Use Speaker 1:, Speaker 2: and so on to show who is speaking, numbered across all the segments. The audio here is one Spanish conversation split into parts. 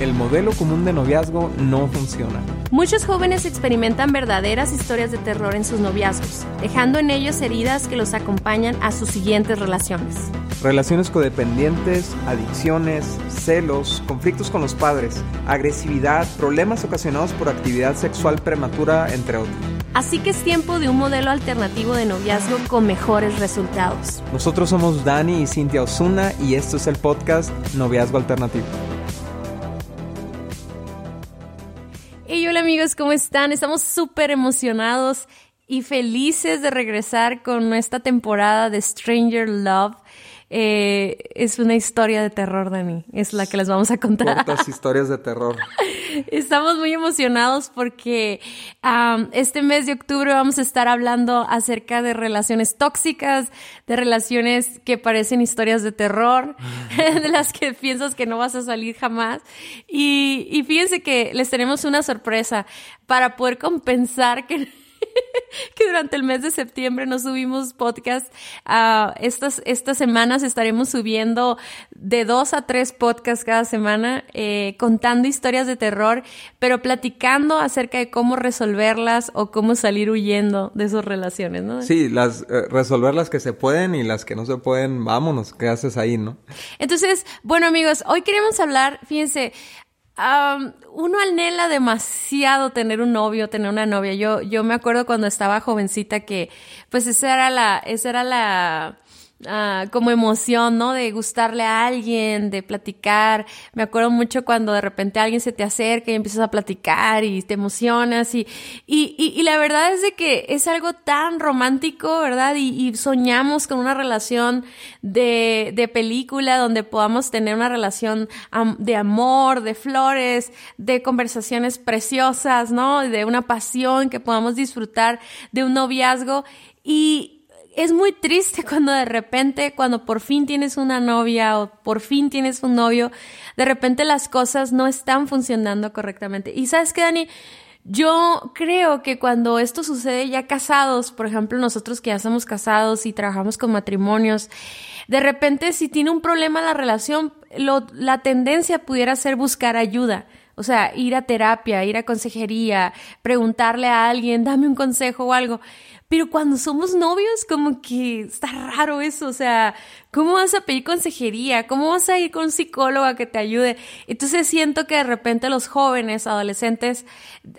Speaker 1: el modelo común de noviazgo no funciona.
Speaker 2: Muchos jóvenes experimentan verdaderas historias de terror en sus noviazgos, dejando en ellos heridas que los acompañan a sus siguientes relaciones.
Speaker 1: Relaciones codependientes, adicciones, celos, conflictos con los padres, agresividad, problemas ocasionados por actividad sexual prematura, entre otros.
Speaker 2: Así que es tiempo de un modelo alternativo de noviazgo con mejores resultados.
Speaker 1: Nosotros somos Dani y Cintia Osuna y esto es el podcast Noviazgo Alternativo.
Speaker 2: ¿Cómo están? Estamos súper emocionados y felices de regresar con esta temporada de Stranger Love. Eh, es una historia de terror de mí, es la que les vamos a contar.
Speaker 1: Cortas historias de terror.
Speaker 2: Estamos muy emocionados porque este mes de octubre vamos a estar hablando acerca de relaciones tóxicas, de relaciones que parecen historias de terror, de las que piensas que no vas a salir jamás. Y, y fíjense que les tenemos una sorpresa para poder compensar que que durante el mes de septiembre no subimos podcast. Uh, estas, estas semanas estaremos subiendo de dos a tres podcasts cada semana, eh, contando historias de terror, pero platicando acerca de cómo resolverlas o cómo salir huyendo de esas relaciones, ¿no?
Speaker 1: Sí, las, eh, resolver las que se pueden y las que no se pueden, vámonos, ¿qué haces ahí, no?
Speaker 2: Entonces, bueno amigos, hoy queremos hablar, fíjense, uno anhela demasiado tener un novio, tener una novia. Yo, yo me acuerdo cuando estaba jovencita que, pues esa era la, esa era la, Ah, como emoción, ¿no? De gustarle a alguien, de platicar. Me acuerdo mucho cuando de repente alguien se te acerca y empiezas a platicar y te emocionas y, y, y, la verdad es de que es algo tan romántico, ¿verdad? Y, soñamos con una relación de, de película donde podamos tener una relación de amor, de flores, de conversaciones preciosas, ¿no? De una pasión que podamos disfrutar de un noviazgo y, es muy triste cuando de repente, cuando por fin tienes una novia o por fin tienes un novio, de repente las cosas no están funcionando correctamente. Y sabes qué, Dani, yo creo que cuando esto sucede ya casados, por ejemplo, nosotros que ya somos casados y trabajamos con matrimonios, de repente si tiene un problema la relación, la tendencia pudiera ser buscar ayuda. O sea, ir a terapia, ir a consejería, preguntarle a alguien, dame un consejo o algo. Pero cuando somos novios, como que está raro eso. O sea, ¿cómo vas a pedir consejería? ¿Cómo vas a ir con un psicólogo que te ayude? Entonces siento que de repente los jóvenes, adolescentes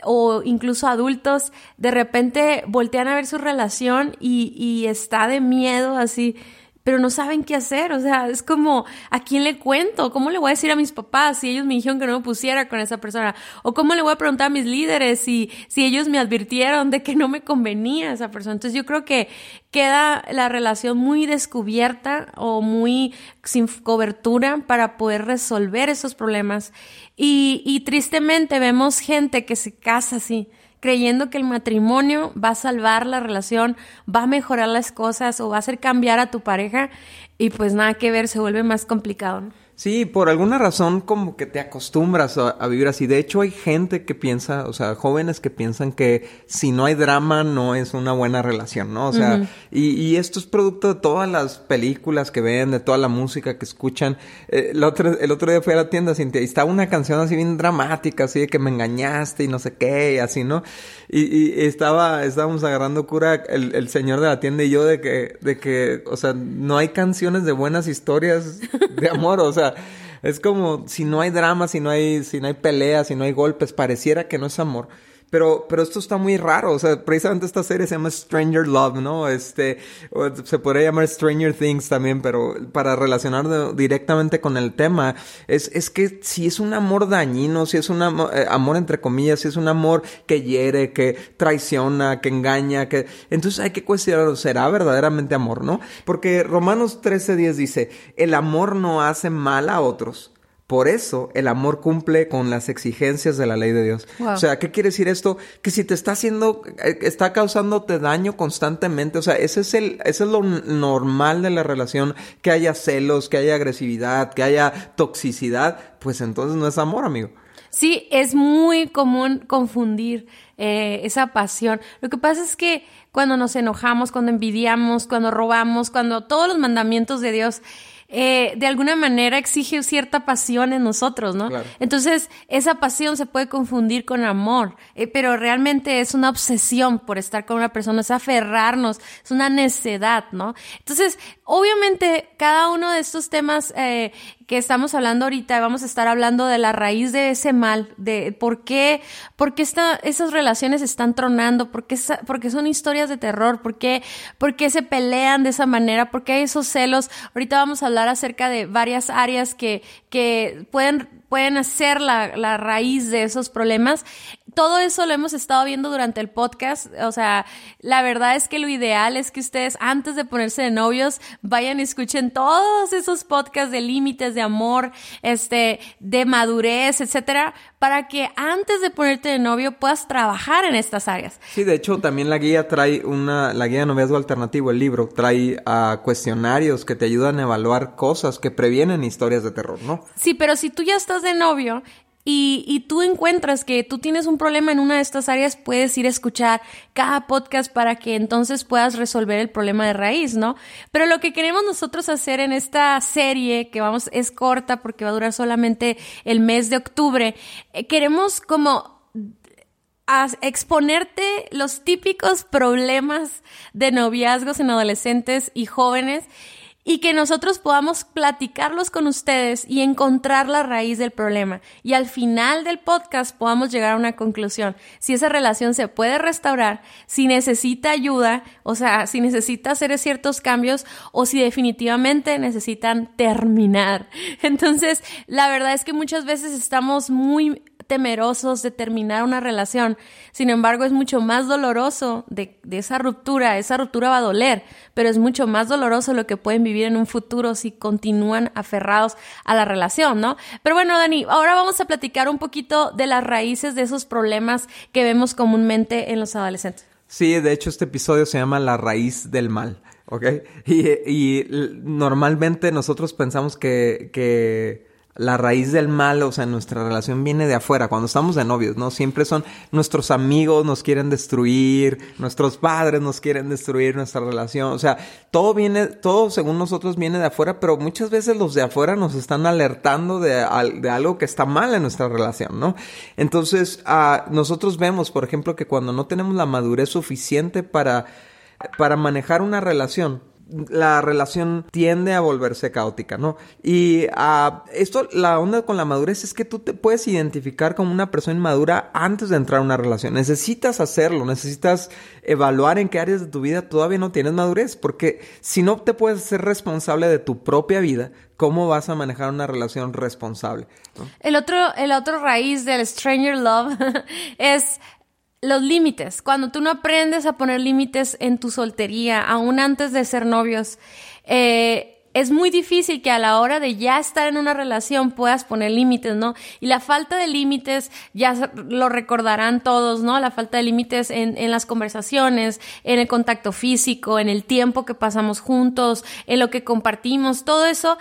Speaker 2: o incluso adultos, de repente voltean a ver su relación y, y está de miedo así pero no saben qué hacer. O sea, es como, ¿a quién le cuento? ¿Cómo le voy a decir a mis papás si ellos me dijeron que no me pusiera con esa persona? ¿O cómo le voy a preguntar a mis líderes si, si ellos me advirtieron de que no me convenía esa persona? Entonces yo creo que queda la relación muy descubierta o muy sin cobertura para poder resolver esos problemas. Y, y tristemente vemos gente que se casa así creyendo que el matrimonio va a salvar la relación, va a mejorar las cosas o va a hacer cambiar a tu pareja y pues nada que ver, se vuelve más complicado.
Speaker 1: Sí, por alguna razón como que te acostumbras a, vivir así. De hecho, hay gente que piensa, o sea, jóvenes que piensan que si no hay drama no es una buena relación, ¿no? O sea, y, y, esto es producto de todas las películas que ven, de toda la música que escuchan. Eh, el, otro, el otro día fui a la tienda, Cintia, y estaba una canción así bien dramática, así de que me engañaste y no sé qué, y así, ¿no? Y, y estaba, estábamos agarrando cura el, el señor de la tienda y yo de que, de que, o sea, no hay canciones de buenas historias de amor, o sea, es como si no hay drama, si no hay, si no hay peleas, si no hay golpes, pareciera que no es amor. Pero, pero esto está muy raro. O sea, precisamente esta serie se llama Stranger Love, ¿no? Este, se podría llamar Stranger Things también, pero para relacionar directamente con el tema, es, es que si es un amor dañino, si es un eh, amor, entre comillas, si es un amor que hiere, que traiciona, que engaña, que, entonces hay que cuestionarlo, ¿será verdaderamente amor, no? Porque Romanos 13.10 dice, el amor no hace mal a otros por eso el amor cumple con las exigencias de la ley de Dios. O sea, ¿qué quiere decir esto? Que si te está haciendo, eh, está causándote daño constantemente, o sea, ese es el, ese es lo normal de la relación, que haya celos, que haya agresividad, que haya toxicidad, pues entonces no es amor, amigo.
Speaker 2: Sí, es muy común confundir eh, esa pasión. Lo que pasa es que cuando nos enojamos, cuando envidiamos, cuando robamos, cuando todos los mandamientos de Dios eh, de alguna manera exige cierta pasión en nosotros, ¿no? Entonces, esa pasión se puede confundir con amor, eh, pero realmente es una obsesión por estar con una persona, es aferrarnos, es una necedad, ¿no? Entonces, obviamente, cada uno de estos temas eh, que estamos hablando ahorita, vamos a estar hablando de la raíz de ese mal, de por qué, por qué esas relaciones están tronando, por qué, porque son historias de terror, por qué, por qué se pelean de esa manera, por qué hay esos celos. Ahorita vamos a hablar acerca de varias áreas que, que pueden pueden ser la, la, raíz de esos problemas. Todo eso lo hemos estado viendo durante el podcast. O sea, la verdad es que lo ideal es que ustedes antes de ponerse de novios vayan y escuchen todos esos podcasts de límites, de amor, este, de madurez, etcétera, para que antes de ponerte de novio puedas trabajar en estas áreas.
Speaker 1: Sí, de hecho también la guía trae una, la guía de noviazgo alternativo, el libro, trae uh, cuestionarios que te ayudan a evaluar cosas que previenen historias de terror, ¿no?
Speaker 2: Sí, pero si tú ya estás de novio y, y, tú encuentras que tú tienes un problema en una de estas áreas, puedes ir a escuchar cada podcast para que entonces puedas resolver el problema de raíz, ¿no? Pero lo que queremos nosotros hacer en esta serie, que vamos, es corta porque va a durar solamente el mes de octubre, eh, queremos como exponerte los típicos problemas de noviazgos en adolescentes y jóvenes y que nosotros podamos platicarlos con ustedes y encontrar la raíz del problema. Y al final del podcast podamos llegar a una conclusión. Si esa relación se puede restaurar, si necesita ayuda, o sea, si necesita hacer ciertos cambios o si definitivamente necesitan terminar. Entonces, la verdad es que muchas veces estamos muy temerosos de terminar una relación. Sin embargo, es mucho más doloroso de, esa ruptura. Esa ruptura va a doler, pero es mucho más doloroso lo que pueden vivir en un futuro si continúan aferrados a la relación, ¿no? Pero bueno, Dani, ahora vamos a platicar un poquito de las raíces de esos problemas que vemos comúnmente en los adolescentes.
Speaker 1: Sí, de hecho este episodio se llama La raíz del mal, ¿ok? Y, y normalmente nosotros pensamos que, que la raíz del mal, o sea, nuestra relación viene de afuera, cuando estamos de novios, ¿no? Siempre son nuestros amigos nos quieren destruir, nuestros padres nos quieren destruir nuestra relación, o sea, todo viene, todo según nosotros viene de afuera, pero muchas veces los de afuera nos están alertando de, algo que está mal en nuestra relación, ¿no? Entonces, uh, nosotros vemos, por ejemplo, que cuando no tenemos la madurez suficiente para, para manejar una relación, la relación tiende a volverse caótica, ¿no? Y uh, esto, la onda con la madurez es que tú te puedes identificar como una persona inmadura antes de entrar a una relación. Necesitas hacerlo, necesitas evaluar en qué áreas de tu vida todavía no tienes madurez, porque si no te puedes ser responsable de tu propia vida, ¿cómo vas a manejar una relación responsable?
Speaker 2: El otro, el otro raíz del stranger love es los límites, cuando tú no aprendes a poner límites en tu soltería, aún antes de ser novios, eh, es muy difícil que a la hora de ya estar en una relación puedas poner límites, ¿no? Y la falta de límites, ya lo recordarán todos, ¿no? La falta de límites en, en las conversaciones, en el contacto físico, en el tiempo que pasamos juntos, en lo que compartimos, todo eso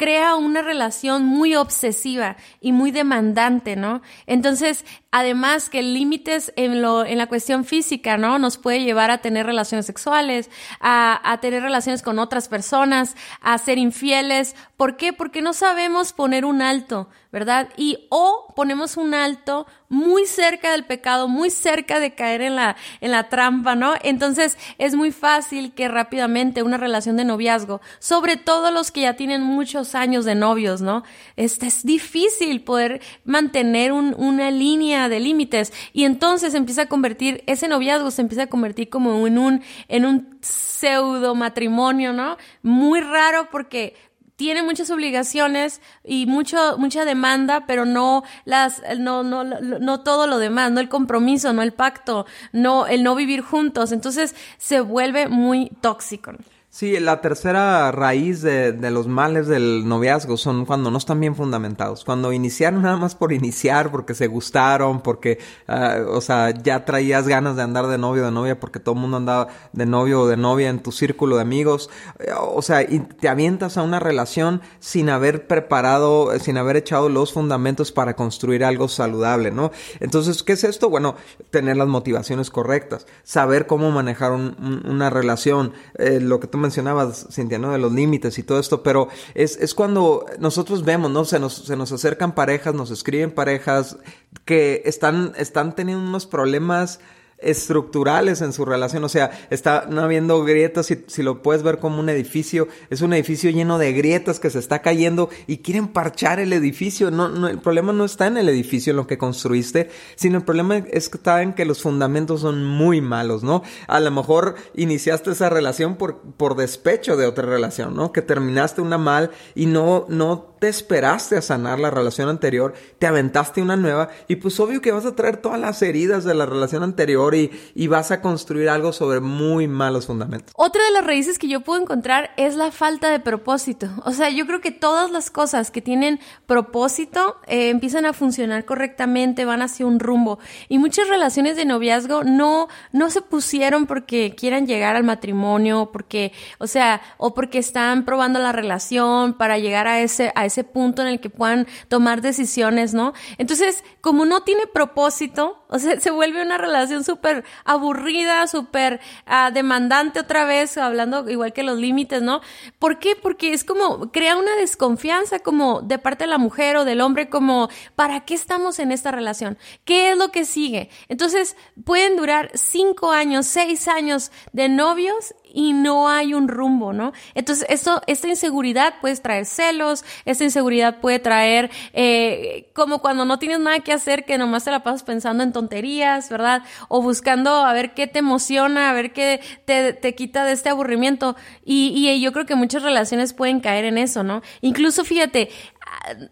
Speaker 2: crea una relación muy obsesiva y muy demandante, ¿no? Entonces, además que límites en lo, en la cuestión física, ¿no? Nos puede llevar a tener relaciones sexuales, a, a tener relaciones con otras personas, a ser infieles. ¿Por qué? Porque no sabemos poner un alto, ¿verdad? Y o ponemos un alto muy cerca del pecado, muy cerca de caer en la, en la trampa, ¿no? Entonces es muy fácil que rápidamente una relación de noviazgo, sobre todo los que ya tienen muchos años de novios, ¿no? Este es difícil poder mantener un, una línea de límites y entonces empieza a convertir, ese noviazgo se empieza a convertir como en un, en un pseudo matrimonio, ¿no? Muy raro porque tiene muchas obligaciones y mucho, mucha demanda, pero no las, no, no, no todo lo demás, no el compromiso, no el pacto, no el no vivir juntos. Entonces se vuelve muy tóxico.
Speaker 1: Sí, la tercera raíz de, los males del noviazgo son cuando no están bien fundamentados. Cuando iniciaron nada más por iniciar, porque se gustaron, porque, uh, o sea, ya traías ganas de andar de novio o de novia, porque todo el mundo andaba de novio o de novia en tu círculo de amigos. Eh, o sea, y te avientas a una relación sin haber preparado, sin haber echado los fundamentos para construir algo saludable, ¿no? Entonces, ¿qué es esto? Bueno, tener las motivaciones correctas, saber cómo manejar un, un, una relación, eh, lo que tú mencionabas, Cintia, ¿no? De los límites y todo esto, pero es, es cuando nosotros vemos, ¿no? Se nos, se nos acercan parejas, nos escriben parejas que están, están teniendo unos problemas estructurales en su relación. O sea, está no habiendo grietas, si, si, lo puedes ver como un edificio, es un edificio lleno de grietas que se está cayendo y quieren parchar el edificio. No, no, el problema no está en el edificio, en lo que construiste, sino el problema es que está en que los fundamentos son muy malos, ¿no? A lo mejor iniciaste esa relación por, por despecho de otra relación, ¿no? Que terminaste una mal y no, no te esperaste a sanar la relación anterior, te aventaste una nueva y pues obvio que vas a traer todas las heridas de la relación anterior y, y, vas a construir algo sobre muy malos fundamentos.
Speaker 2: Otra de las raíces que yo puedo encontrar es la falta de propósito. O sea, yo creo que todas las cosas que tienen propósito eh, empiezan a funcionar correctamente, van hacia un rumbo. Y muchas relaciones de noviazgo no, no se pusieron porque quieran llegar al matrimonio, porque, o sea, o porque están probando la relación para llegar a ese, ese punto en el que puedan tomar decisiones, ¿no? Entonces, como no tiene propósito, o sea, se vuelve una relación súper aburrida, súper uh, demandante otra vez, hablando igual que los límites, ¿no? ¿Por qué? Porque es como, crea una desconfianza como de parte de la mujer o del hombre, como, ¿para qué estamos en esta relación? ¿Qué es lo que sigue? Entonces, pueden durar cinco años, seis años de novios y no hay un rumbo, ¿no? Entonces, esto, esta inseguridad puede traer celos, esta inseguridad puede traer eh, como cuando no tienes nada que hacer, que nomás te la pasas pensando en tonterías, ¿verdad? O buscando a ver qué te emociona, a ver qué te, te quita de este aburrimiento. Y, y yo creo que muchas relaciones pueden caer en eso, ¿no? Incluso, fíjate,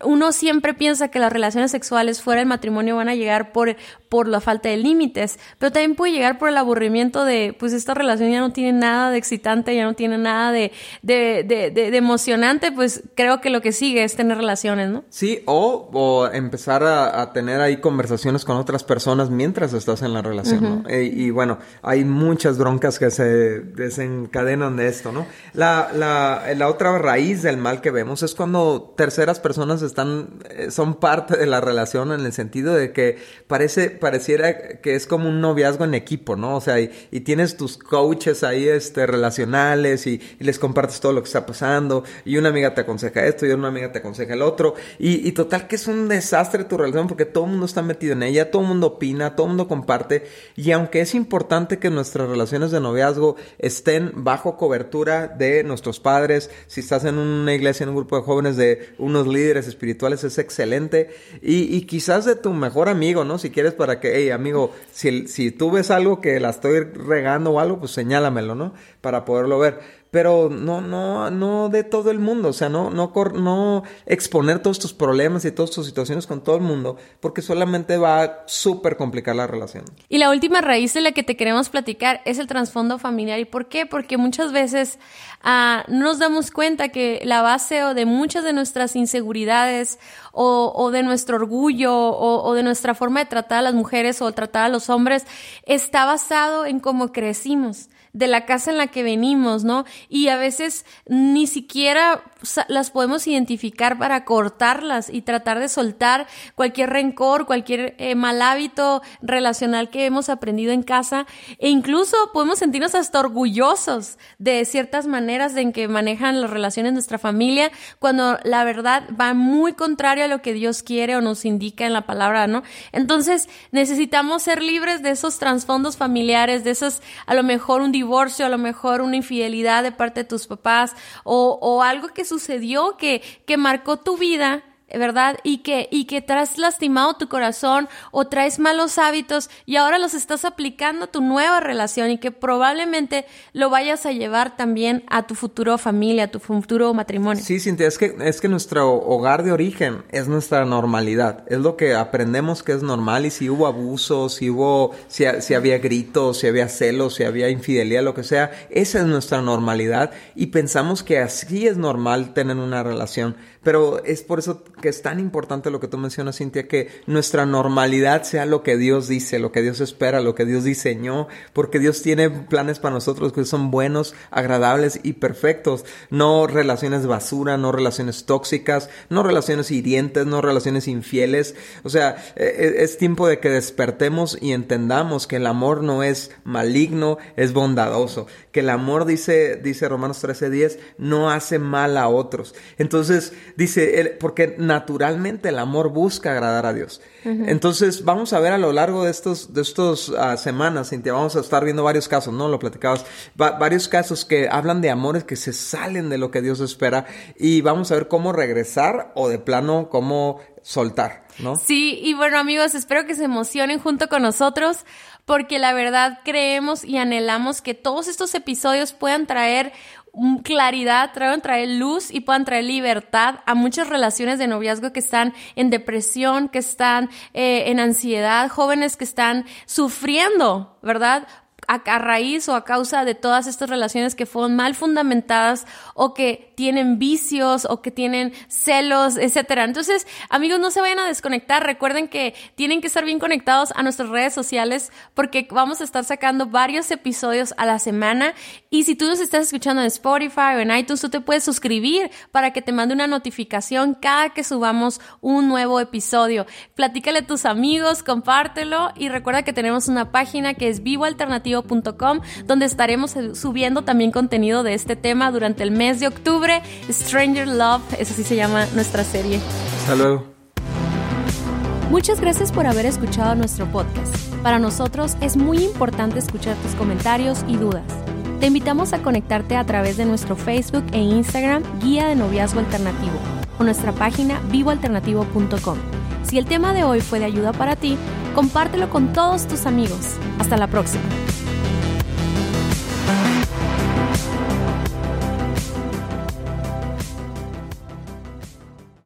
Speaker 2: uno siempre piensa que las relaciones sexuales fuera del matrimonio van a llegar por, por la falta de límites, pero también puede llegar por el aburrimiento de, pues esta relación ya no tiene nada de excitante, ya no tiene nada de, de, de, de, emocionante, pues creo que lo que sigue es tener relaciones, ¿no?
Speaker 1: Sí, o, o empezar a, a, tener ahí conversaciones con otras personas mientras estás en la relación, ¿no? E, y bueno, hay muchas broncas que se desencadenan de esto, ¿no? La, la, la otra raíz del mal que vemos es cuando terceras personas personas están, eh, son parte de la relación en el sentido de que parece, pareciera que es como un noviazgo en equipo, ¿no? O sea, y, tienes tus coaches ahí, este, relacionales y, les compartes todo lo que está pasando y una amiga te aconseja esto y una amiga te aconseja el otro y, y total que es un desastre tu relación porque todo el mundo está metido en ella, todo el mundo opina, todo el mundo comparte y aunque es importante que nuestras relaciones de noviazgo estén bajo cobertura de nuestros padres, si estás en una iglesia, en un grupo de jóvenes de unos líderes espirituales es excelente. Y, y, quizás de tu mejor amigo, ¿no? Si quieres para que, hey, amigo, si, si tú ves algo que la estoy regando o algo, pues señálamelo, ¿no? Para poderlo ver pero no, no, no de todo el mundo, o sea, no, no, no exponer todos tus problemas y todas tus situaciones con todo el mundo, porque solamente va a súper complicar la relación.
Speaker 2: Y la última raíz de la que te queremos platicar es el trasfondo familiar. ¿Y por qué? Porque muchas veces uh, no nos damos cuenta que la base o de muchas de nuestras inseguridades o, o de nuestro orgullo o de nuestra forma de tratar a las mujeres o tratar a los hombres está basado en cómo crecimos de la casa en la que venimos, ¿no? Y a veces ni siquiera las podemos identificar para cortarlas y tratar de soltar cualquier rencor, cualquier eh, mal hábito relacional que hemos aprendido en casa e incluso podemos sentirnos hasta orgullosos de ciertas maneras en que manejan las relaciones nuestra familia cuando la verdad va muy contrario a lo que Dios quiere o nos indica en la palabra, ¿no? Entonces necesitamos ser libres de esos trasfondos familiares, de esos a lo mejor un divorcio, a lo mejor una infidelidad de parte de tus papás o, o algo que sucedió que, que marcó tu vida ¿verdad? Y que, y que has lastimado tu corazón o traes malos hábitos y ahora los estás aplicando a tu nueva relación y que probablemente lo vayas a llevar también a tu futuro familia, a tu futuro matrimonio.
Speaker 1: Sí, Cintia, es que, es que nuestro hogar de origen es nuestra normalidad, es lo que aprendemos que es normal y si hubo abusos, si hubo, si, si había gritos, si había celos, si había infidelidad, lo que sea, esa es nuestra normalidad y pensamos que así es normal tener una relación, pero es por eso que es tan importante lo que tú mencionas, Cintia, que nuestra normalidad sea lo que Dios dice, lo que Dios espera, lo que Dios diseñó, porque Dios tiene planes para nosotros que son buenos, agradables y perfectos. No relaciones basura, no relaciones tóxicas, no relaciones hirientes, no relaciones infieles. O sea, e, e, es tiempo de que despertemos y entendamos que el amor no es maligno, es bondadoso. Que el amor, dice, dice Romanos 13:10, no hace mal a otros. Entonces, dice, porque naturalmente el amor busca agradar a Dios. Entonces, vamos a ver a lo largo de estos, de estos ah, semanas, Cintia, vamos a estar viendo varios casos, ¿no? Lo platicabas, varios casos que hablan de amores que se salen de lo que Dios espera y vamos a ver cómo regresar o de plano cómo soltar, ¿no?
Speaker 2: Sí, y bueno amigos, espero que se emocionen junto con nosotros porque la verdad creemos y anhelamos que todos estos episodios puedan traer claridad, puedan traer luz y puedan traer libertad a muchas relaciones de noviazgo que están en depresión, que están eh, en ansiedad, jóvenes que están sufriendo, ¿verdad? A, raíz o a causa de todas estas relaciones que fueron mal fundamentadas o que tienen vicios o que tienen celos, etcétera. Entonces, amigos, no se vayan a desconectar. Recuerden que tienen que estar bien conectados a nuestras redes sociales porque vamos a estar sacando varios episodios a la semana. Y si tú nos estás escuchando en Spotify o en iTunes, tú te puedes suscribir para que te mande una notificación cada que subamos un nuevo episodio. Platícale a tus amigos, compártelo y recuerda que tenemos una página que es Vivo Alternativo donde estaremos subiendo también contenido de este tema durante el mes de octubre. Stranger Love, eso sí se llama nuestra serie.
Speaker 1: Hasta luego.
Speaker 2: Muchas gracias por haber escuchado nuestro podcast. Para nosotros es muy importante escuchar tus comentarios y dudas. Te invitamos a conectarte a través de nuestro Facebook e Instagram Guía de Noviazgo Alternativo o nuestra página vivoalternativo.com. Si el tema de hoy fue de ayuda para ti, compártelo con todos tus amigos. Hasta la próxima.